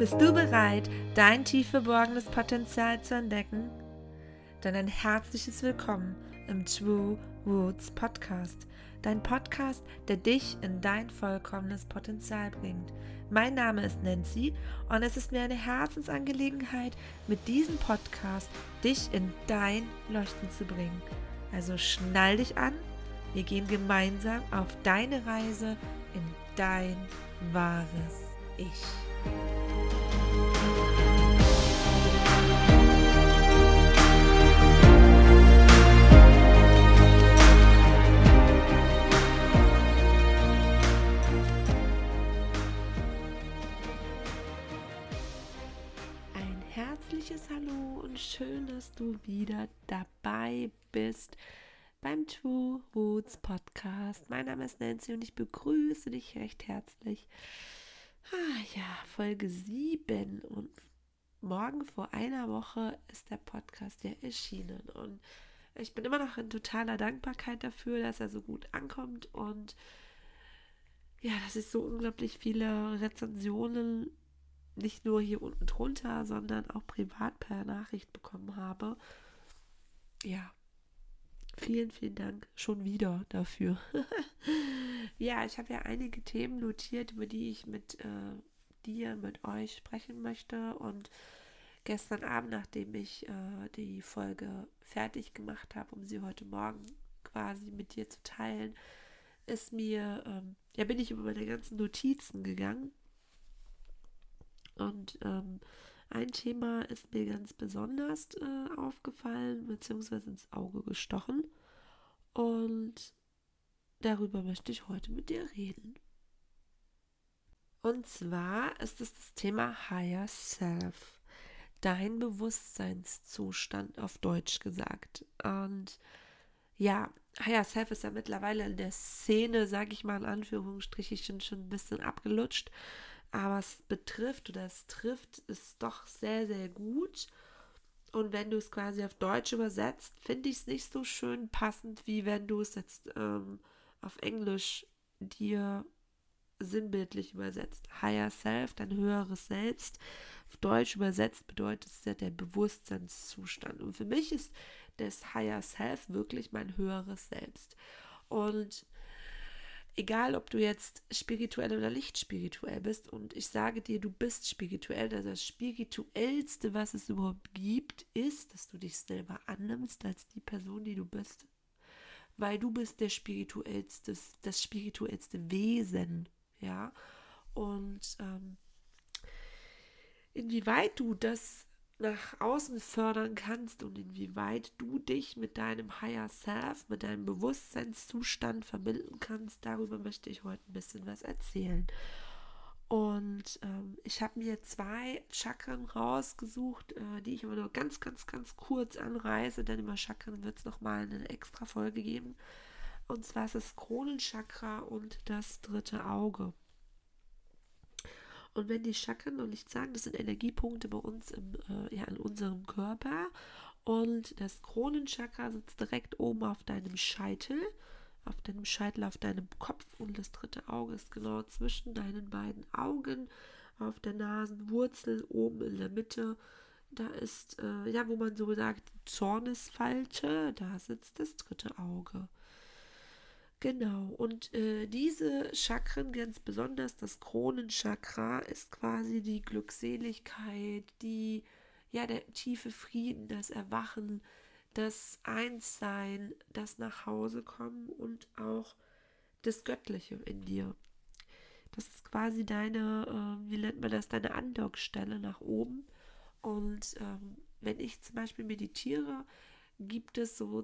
Bist du bereit, dein tief verborgenes Potenzial zu entdecken? Dann ein herzliches Willkommen im True Roots Podcast. Dein Podcast, der dich in dein vollkommenes Potenzial bringt. Mein Name ist Nancy und es ist mir eine Herzensangelegenheit, mit diesem Podcast dich in dein Leuchten zu bringen. Also schnall dich an, wir gehen gemeinsam auf deine Reise in dein wahres Ich. Du wieder dabei bist beim True Roots Podcast. Mein Name ist Nancy und ich begrüße dich recht herzlich. Ah ja, Folge 7 und morgen vor einer Woche ist der Podcast ja erschienen. Und ich bin immer noch in totaler Dankbarkeit dafür, dass er so gut ankommt. Und ja, dass ich so unglaublich viele Rezensionen nicht nur hier unten drunter, sondern auch privat per Nachricht bekommen habe. Ja, vielen, vielen Dank schon wieder dafür. ja, ich habe ja einige Themen notiert, über die ich mit äh, dir, mit euch sprechen möchte. Und gestern Abend, nachdem ich äh, die Folge fertig gemacht habe, um sie heute Morgen quasi mit dir zu teilen, ist mir, ähm, ja, bin ich über meine ganzen Notizen gegangen. Und ähm, ein Thema ist mir ganz besonders äh, aufgefallen, beziehungsweise ins Auge gestochen. Und darüber möchte ich heute mit dir reden. Und zwar ist es das Thema Higher Self. Dein Bewusstseinszustand auf Deutsch gesagt. Und ja, Higher Self ist ja mittlerweile in der Szene, sage ich mal in Anführungsstrichen, schon ein bisschen abgelutscht. Aber es betrifft oder es trifft es doch sehr, sehr gut. Und wenn du es quasi auf Deutsch übersetzt, finde ich es nicht so schön passend, wie wenn du es jetzt ähm, auf Englisch dir sinnbildlich übersetzt. Higher Self, dein höheres Selbst. Auf Deutsch übersetzt bedeutet es ja der Bewusstseinszustand. Und für mich ist das Higher Self wirklich mein höheres Selbst. Und egal ob du jetzt spirituell oder nicht spirituell bist, und ich sage dir, du bist spirituell, dass das Spirituellste, was es überhaupt gibt, ist, dass du dich selber annimmst als die Person, die du bist. Weil du bist der spirituellste, das spirituellste Wesen, ja. Und ähm, inwieweit du das nach außen fördern kannst und inwieweit du dich mit deinem Higher Self, mit deinem Bewusstseinszustand verbinden kannst, darüber möchte ich heute ein bisschen was erzählen. Und ähm, ich habe mir zwei Chakren rausgesucht, äh, die ich aber nur ganz, ganz, ganz kurz anreiße, denn über Chakren wird es nochmal eine extra Folge geben. Und zwar ist es Kronenchakra und das dritte Auge. Und wenn die Chakren noch nicht sagen, das sind Energiepunkte bei uns im, äh, ja, in unserem Körper. Und das Kronenchakra sitzt direkt oben auf deinem Scheitel, auf deinem Scheitel, auf deinem Kopf. Und das dritte Auge ist genau zwischen deinen beiden Augen, auf der Nasenwurzel, oben in der Mitte. Da ist, äh, ja, wo man so sagt, Zornesfalte, da sitzt das dritte Auge. Genau, und äh, diese Chakren, ganz besonders das Kronenchakra, ist quasi die Glückseligkeit, die, ja, der tiefe Frieden, das Erwachen, das Einssein, das Nachhausekommen und auch das Göttliche in dir. Das ist quasi deine, äh, wie nennt man das, deine Andockstelle nach oben. Und ähm, wenn ich zum Beispiel meditiere, gibt es so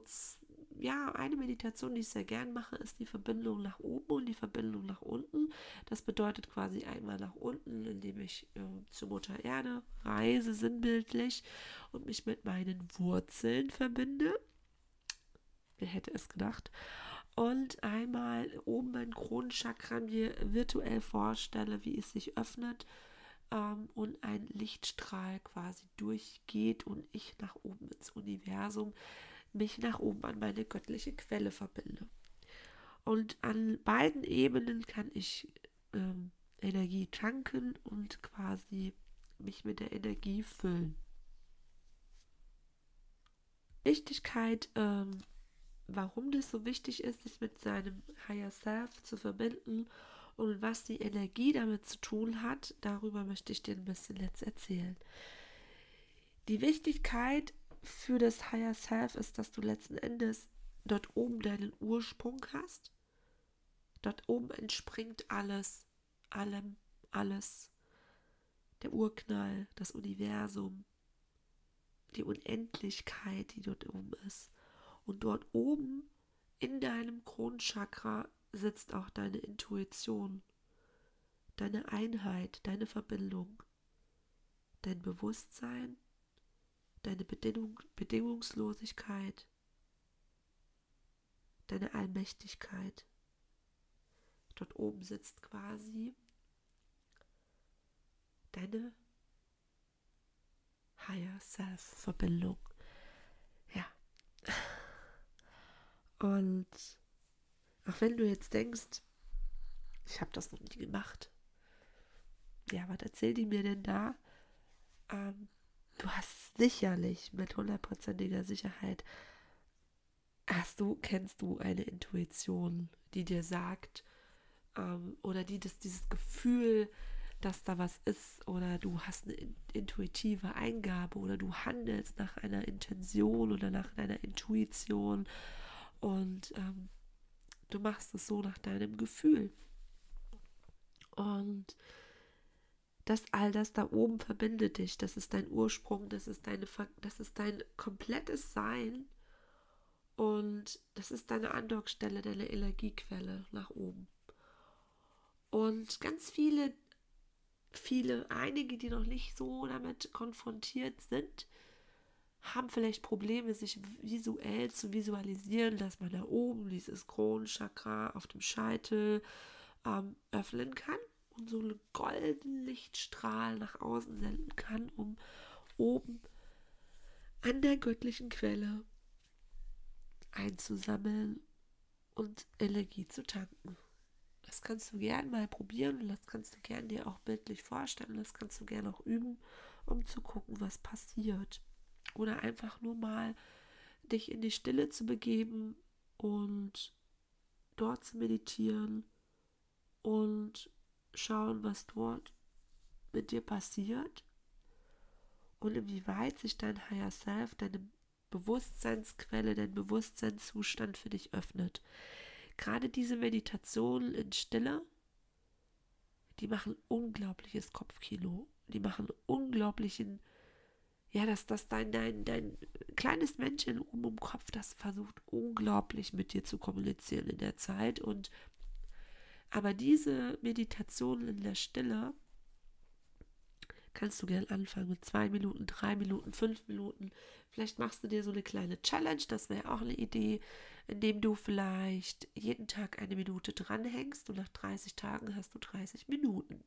ja, eine Meditation, die ich sehr gern mache, ist die Verbindung nach oben und die Verbindung nach unten. Das bedeutet quasi einmal nach unten, indem ich äh, zur Mutter Erde reise, sinnbildlich, und mich mit meinen Wurzeln verbinde. Wer hätte es gedacht? Und einmal oben mein Kronenchakra mir virtuell vorstelle, wie es sich öffnet ähm, und ein Lichtstrahl quasi durchgeht und ich nach oben ins Universum mich nach oben an meine göttliche Quelle verbinde. Und an beiden Ebenen kann ich ähm, Energie tanken und quasi mich mit der Energie füllen. Wichtigkeit, ähm, warum das so wichtig ist, sich mit seinem Higher Self zu verbinden und was die Energie damit zu tun hat, darüber möchte ich dir ein bisschen jetzt erzählen. Die Wichtigkeit für das Higher Self ist, dass du letzten Endes dort oben deinen Ursprung hast. Dort oben entspringt alles, allem, alles. Der Urknall, das Universum, die Unendlichkeit, die dort oben ist. Und dort oben in deinem Kronchakra sitzt auch deine Intuition, deine Einheit, deine Verbindung, dein Bewusstsein, deine Bedingung, Bedingungslosigkeit, deine Allmächtigkeit. Dort oben sitzt quasi deine Higher Self-Verbindung. Ja. Und auch wenn du jetzt denkst, ich habe das noch nie gemacht. Ja, was erzählt die mir denn da? Ähm, du hast sicherlich mit hundertprozentiger Sicherheit, hast du, kennst du eine Intuition, die dir sagt, ähm, oder die das, dieses Gefühl, dass da was ist, oder du hast eine intuitive Eingabe, oder du handelst nach einer Intention oder nach einer Intuition und ähm, du machst es so nach deinem Gefühl. Und das all das da oben verbindet dich, das ist dein Ursprung, das ist deine das ist dein komplettes Sein und das ist deine Andockstelle, deine Energiequelle nach oben. Und ganz viele viele einige, die noch nicht so damit konfrontiert sind, haben vielleicht Probleme, sich visuell zu visualisieren, dass man da oben dieses Kronenchakra auf dem Scheitel ähm, öffnen kann und so einen goldenen Lichtstrahl nach außen senden kann, um oben an der göttlichen Quelle einzusammeln und Energie zu tanken. Das kannst du gern mal probieren und das kannst du gern dir auch bildlich vorstellen. Das kannst du gern auch üben, um zu gucken, was passiert. Oder einfach nur mal dich in die Stille zu begeben und dort zu meditieren und schauen, was dort mit dir passiert und inwieweit sich dein Higher Self, deine Bewusstseinsquelle, dein Bewusstseinszustand für dich öffnet. Gerade diese Meditationen in Stille, die machen unglaubliches Kopfkino. Die machen unglaublichen, ja, dass das dein, dein, dein kleines Männchen oben im Kopf, das versucht unglaublich mit dir zu kommunizieren in der Zeit. Und aber diese Meditation in der Stille kannst du gern anfangen mit zwei Minuten, drei Minuten, fünf Minuten. Vielleicht machst du dir so eine kleine Challenge, das wäre auch eine Idee, indem du vielleicht jeden Tag eine Minute dranhängst und nach 30 Tagen hast du 30 Minuten.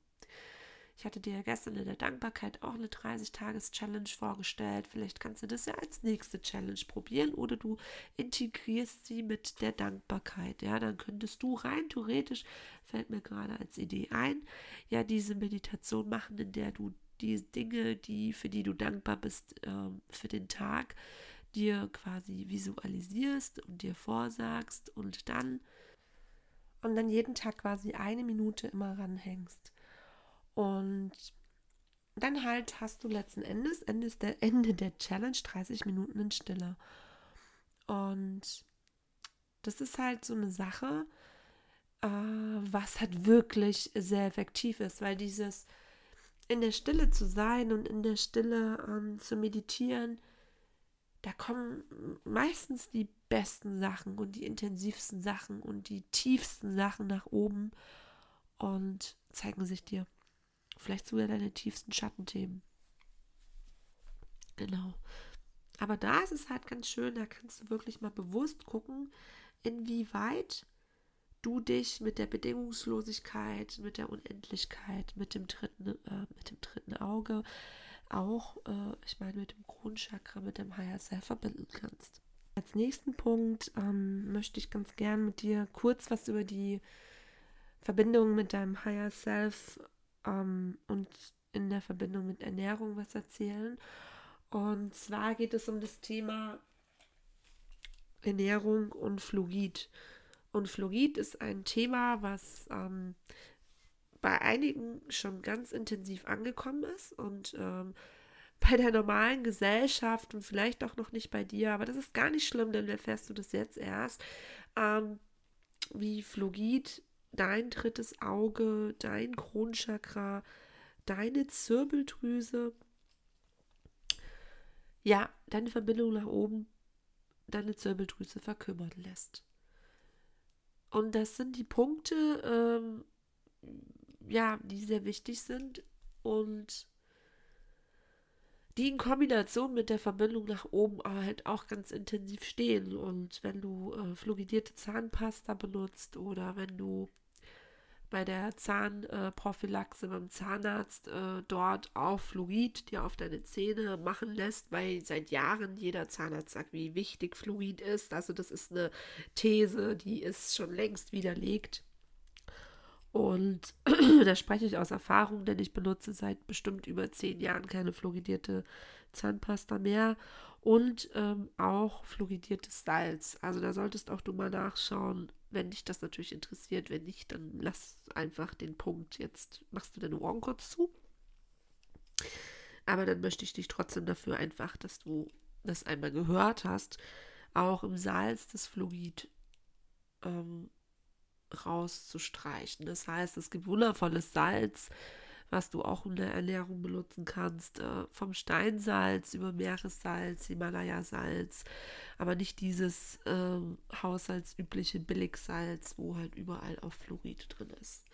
Ich hatte dir ja gestern in der Dankbarkeit auch eine 30-Tages-Challenge vorgestellt. Vielleicht kannst du das ja als nächste Challenge probieren oder du integrierst sie mit der Dankbarkeit. Ja, dann könntest du rein theoretisch, fällt mir gerade als Idee ein, ja, diese Meditation machen, in der du die Dinge, die, für die du dankbar bist, äh, für den Tag, dir quasi visualisierst und dir vorsagst und dann und dann jeden Tag quasi eine Minute immer ranhängst. Und dann halt hast du letzten Endes, Ende der, Ende der Challenge, 30 Minuten in Stille. Und das ist halt so eine Sache, äh, was halt wirklich sehr effektiv ist, weil dieses in der Stille zu sein und in der Stille ähm, zu meditieren, da kommen meistens die besten Sachen und die intensivsten Sachen und die tiefsten Sachen nach oben und zeigen sich dir. Vielleicht sogar deine tiefsten Schattenthemen. Genau. Aber da ist es halt ganz schön, da kannst du wirklich mal bewusst gucken, inwieweit du dich mit der Bedingungslosigkeit, mit der Unendlichkeit, mit dem dritten, äh, mit dem dritten Auge, auch, äh, ich meine, mit dem Kronchakra, mit dem Higher Self verbinden kannst. Als nächsten Punkt ähm, möchte ich ganz gern mit dir kurz was über die Verbindung mit deinem Higher Self ähm, und in der Verbindung mit Ernährung was erzählen. Und zwar geht es um das Thema Ernährung und Fluorid. Und Fluorid ist ein Thema, was ähm, bei einigen schon ganz intensiv angekommen ist und ähm, bei der normalen Gesellschaft und vielleicht auch noch nicht bei dir, aber das ist gar nicht schlimm, dann erfährst du das jetzt erst, ähm, wie Fluorid dein drittes Auge, dein Kronchakra, deine Zirbeldrüse, ja, deine Verbindung nach oben, deine Zirbeldrüse verkümmern lässt. Und das sind die Punkte, ähm, ja, die sehr wichtig sind und die in Kombination mit der Verbindung nach oben halt auch ganz intensiv stehen. Und wenn du äh, fluoridierte Zahnpasta benutzt oder wenn du bei der Zahnprophylaxe beim Zahnarzt äh, dort auch Fluorid dir auf deine Zähne machen lässt, weil seit Jahren jeder Zahnarzt sagt, wie wichtig Fluorid ist. Also das ist eine These, die ist schon längst widerlegt. Und da spreche ich aus Erfahrung, denn ich benutze seit bestimmt über zehn Jahren keine fluoridierte Zahnpasta mehr und ähm, auch fluoridiertes Salz. Also da solltest auch du mal nachschauen, wenn dich das natürlich interessiert. Wenn nicht, dann lass einfach den Punkt. Jetzt machst du deine Ohren kurz zu. Aber dann möchte ich dich trotzdem dafür einfach, dass du das einmal gehört hast, auch im Salz das Fluorid ähm, rauszustreichen. Das heißt, es gibt wundervolles Salz, was du auch in der Ernährung benutzen kannst, äh, vom Steinsalz über Meeressalz, Himalaya-Salz, aber nicht dieses äh, haushaltsübliche Billigsalz, wo halt überall auch Fluorid drin ist.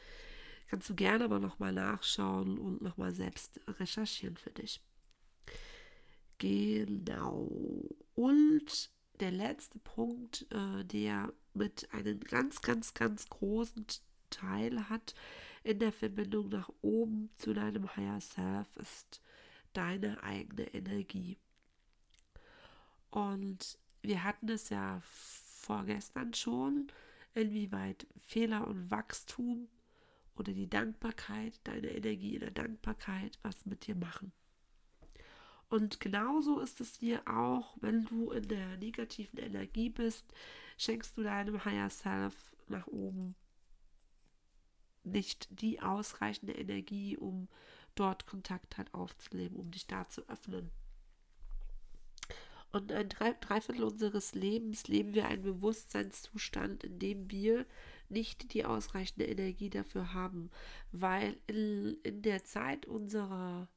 Kannst du gerne aber nochmal nachschauen und nochmal selbst recherchieren für dich. Genau. Und der letzte Punkt, äh, der mit einem ganz, ganz, ganz großen Teil hat in der Verbindung nach oben zu deinem Higher Self, ist deine eigene Energie. Und wir hatten es ja vorgestern schon, inwieweit Fehler und Wachstum oder die Dankbarkeit, deine Energie in der Dankbarkeit was mit dir machen. Und genauso ist es hier auch, wenn du in der negativen Energie bist, schenkst du deinem Higher Self nach oben nicht die ausreichende Energie, um dort Kontakt halt aufzunehmen, um dich da zu öffnen. Und ein Dreiviertel unseres Lebens leben wir einen Bewusstseinszustand, in dem wir nicht die ausreichende Energie dafür haben, weil in, in der Zeit unserer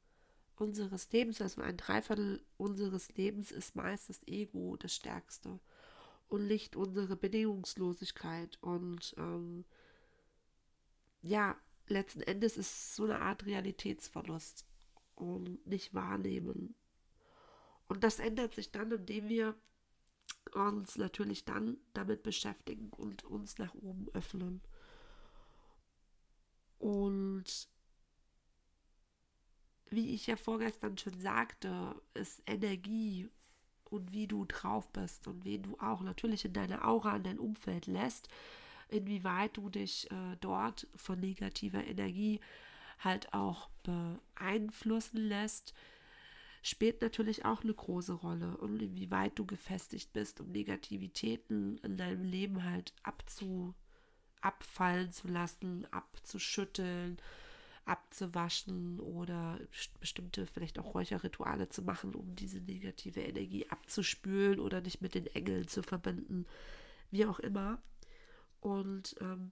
unseres Lebens, also ein Dreiviertel unseres Lebens, ist meist das Ego das Stärkste und nicht unsere Bedingungslosigkeit. Und ähm, ja, letzten Endes ist so eine Art Realitätsverlust und nicht wahrnehmen. Und das ändert sich dann, indem wir uns natürlich dann damit beschäftigen und uns nach oben öffnen. Und wie ich ja vorgestern schon sagte, ist Energie und wie du drauf bist und wen du auch natürlich in deine Aura, in dein Umfeld lässt, inwieweit du dich äh, dort von negativer Energie halt auch beeinflussen lässt, spielt natürlich auch eine große Rolle. Und inwieweit du gefestigt bist, um Negativitäten in deinem Leben halt abzu, abfallen zu lassen, abzuschütteln, abzuwaschen oder bestimmte vielleicht auch Räucherrituale zu machen, um diese negative Energie abzuspülen oder dich mit den Engeln zu verbinden, wie auch immer. Und ähm,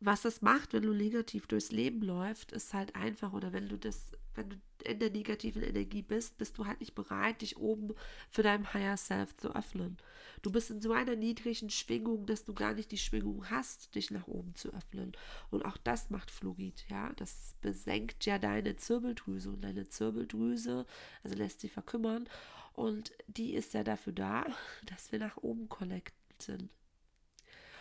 was das macht, wenn du negativ durchs Leben läufst, ist halt einfach, oder wenn du das, wenn du in der negativen Energie bist, bist du halt nicht bereit, dich oben für dein Higher Self zu öffnen. Du bist in so einer niedrigen Schwingung, dass du gar nicht die Schwingung hast, dich nach oben zu öffnen. Und auch das macht Fluorid, ja. Das besenkt ja deine Zirbeldrüse und deine Zirbeldrüse, also lässt sie verkümmern. Und die ist ja dafür da, dass wir nach oben connected sind.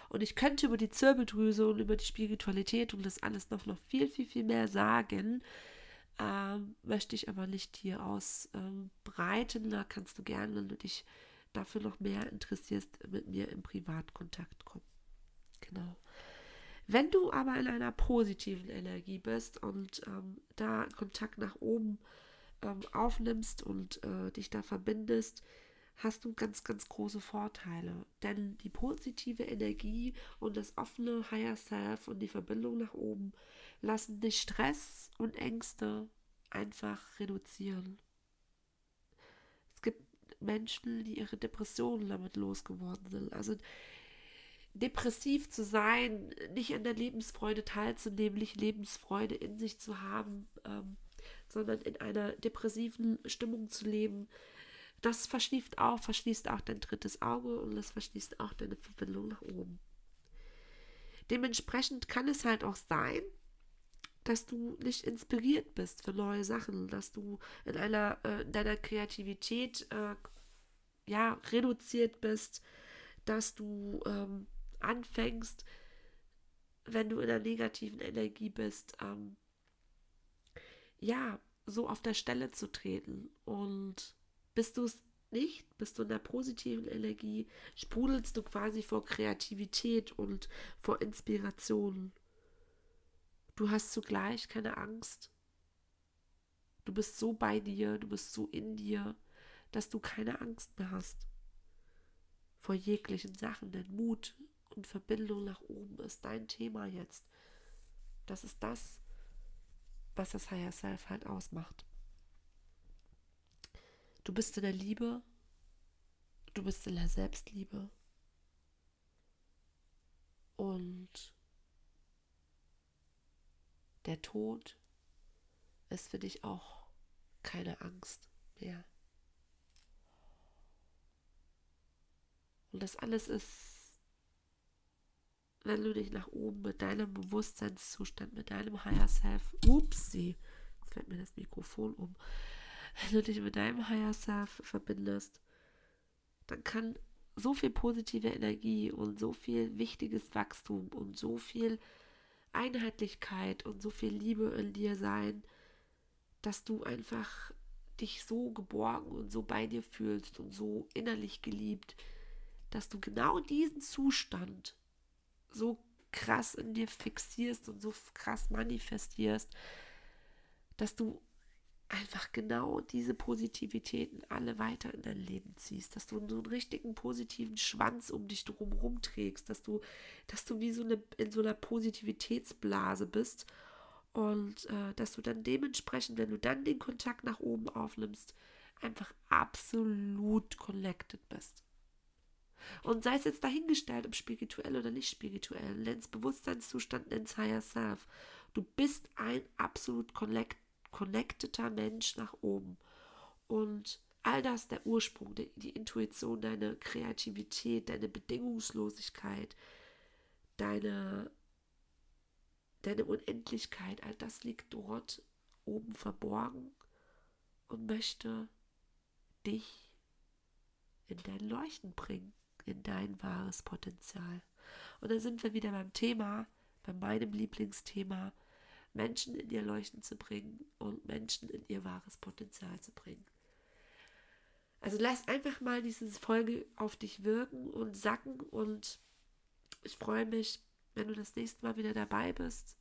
Und ich könnte über die Zirbeldrüse und über die Spiritualität und das alles noch, noch viel, viel, viel mehr sagen. Ähm, möchte ich aber nicht hier ausbreiten. Ähm, da kannst du gerne, wenn du dich dafür noch mehr interessierst, mit mir im Privatkontakt kommen. Genau. Wenn du aber in einer positiven Energie bist und ähm, da Kontakt nach oben ähm, aufnimmst und äh, dich da verbindest, hast du ganz, ganz große Vorteile. Denn die positive Energie und das offene Higher Self und die Verbindung nach oben lassen dich Stress und Ängste einfach reduzieren. Es gibt Menschen, die ihre Depressionen damit losgeworden sind. Also depressiv zu sein, nicht an der Lebensfreude teilzunehmen, nicht Lebensfreude in sich zu haben, ähm, sondern in einer depressiven Stimmung zu leben, das verschließt auch, verschließt auch dein drittes Auge und das verschließt auch deine Verbindung nach oben. Dementsprechend kann es halt auch sein, dass du nicht inspiriert bist für neue Sachen, dass du in einer äh, in deiner Kreativität äh, ja reduziert bist, dass du ähm, anfängst, wenn du in einer negativen Energie bist, ähm, ja, so auf der Stelle zu treten. Und bist du es nicht, bist du in der positiven Energie, sprudelst du quasi vor Kreativität und vor Inspiration. Du hast zugleich keine Angst. Du bist so bei dir, du bist so in dir, dass du keine Angst mehr hast vor jeglichen Sachen. Denn Mut und Verbindung nach oben ist dein Thema jetzt. Das ist das, was das Higher Self halt ausmacht. Du bist in der Liebe, du bist in der Selbstliebe und der Tod ist für dich auch keine Angst mehr. Und das alles ist, wenn du dich nach oben mit deinem Bewusstseinszustand, mit deinem Higher Self, upsie, jetzt fällt mir das Mikrofon um, wenn du dich mit deinem Higher Self verbindest, dann kann so viel positive Energie und so viel wichtiges Wachstum und so viel Einheitlichkeit und so viel Liebe in dir sein, dass du einfach dich so geborgen und so bei dir fühlst und so innerlich geliebt, dass du genau diesen Zustand so krass in dir fixierst und so krass manifestierst, dass du einfach genau diese Positivitäten alle weiter in dein Leben ziehst, dass du so einen richtigen positiven Schwanz um dich drumherum trägst, dass du, dass du wie so eine in so einer Positivitätsblase bist und äh, dass du dann dementsprechend, wenn du dann den Kontakt nach oben aufnimmst, einfach absolut connected bist. Und sei es jetzt dahingestellt, ob spirituell oder nicht spirituell, nenn's Bewusstseinszustand, nenn's Higher Self. Du bist ein absolut connected connecteter Mensch nach oben. Und all das, der Ursprung, die, die Intuition, deine Kreativität, deine Bedingungslosigkeit, deine, deine Unendlichkeit, all das liegt dort oben verborgen und möchte dich in dein Leuchten bringen, in dein wahres Potenzial. Und da sind wir wieder beim Thema, bei meinem Lieblingsthema, Menschen in ihr Leuchten zu bringen und Menschen in ihr wahres Potenzial zu bringen. Also lass einfach mal diese Folge auf dich wirken und sacken und ich freue mich, wenn du das nächste Mal wieder dabei bist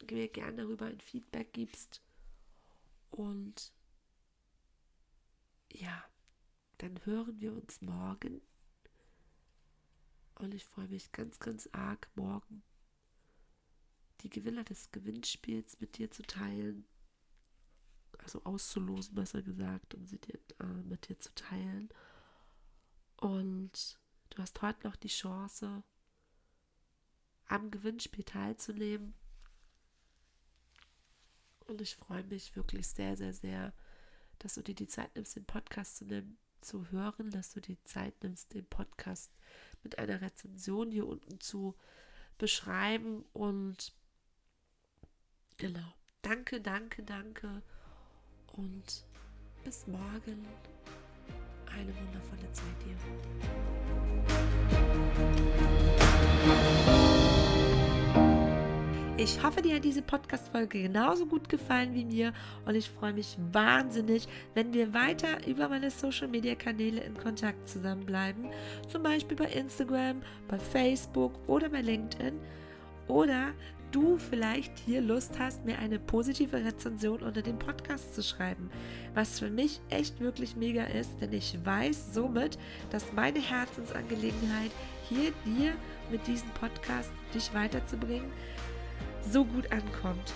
und mir gerne darüber ein Feedback gibst. Und ja, dann hören wir uns morgen. Und ich freue mich ganz, ganz arg morgen die Gewinner des Gewinnspiels mit dir zu teilen. Also auszulosen, besser gesagt, um sie dir, äh, mit dir zu teilen. Und du hast heute noch die Chance, am Gewinnspiel teilzunehmen. Und ich freue mich wirklich sehr, sehr, sehr, dass du dir die Zeit nimmst, den Podcast zu nehmen, zu hören, dass du die Zeit nimmst, den Podcast mit einer Rezension hier unten zu beschreiben und Genau. Danke, danke, danke. Und bis morgen. Eine wundervolle Zeit dir. Ich hoffe, dir hat diese Podcast-Folge genauso gut gefallen wie mir und ich freue mich wahnsinnig, wenn wir weiter über meine Social-Media-Kanäle in Kontakt zusammenbleiben. Zum Beispiel bei Instagram, bei Facebook oder bei LinkedIn. oder du vielleicht hier Lust hast, mir eine positive Rezension unter dem Podcast zu schreiben. Was für mich echt wirklich mega ist, denn ich weiß somit, dass meine Herzensangelegenheit hier dir mit diesem Podcast dich weiterzubringen so gut ankommt.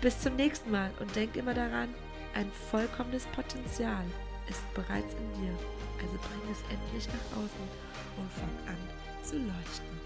Bis zum nächsten Mal und denk immer daran, ein vollkommenes Potenzial ist bereits in dir. Also bring es endlich nach außen und fang an zu leuchten.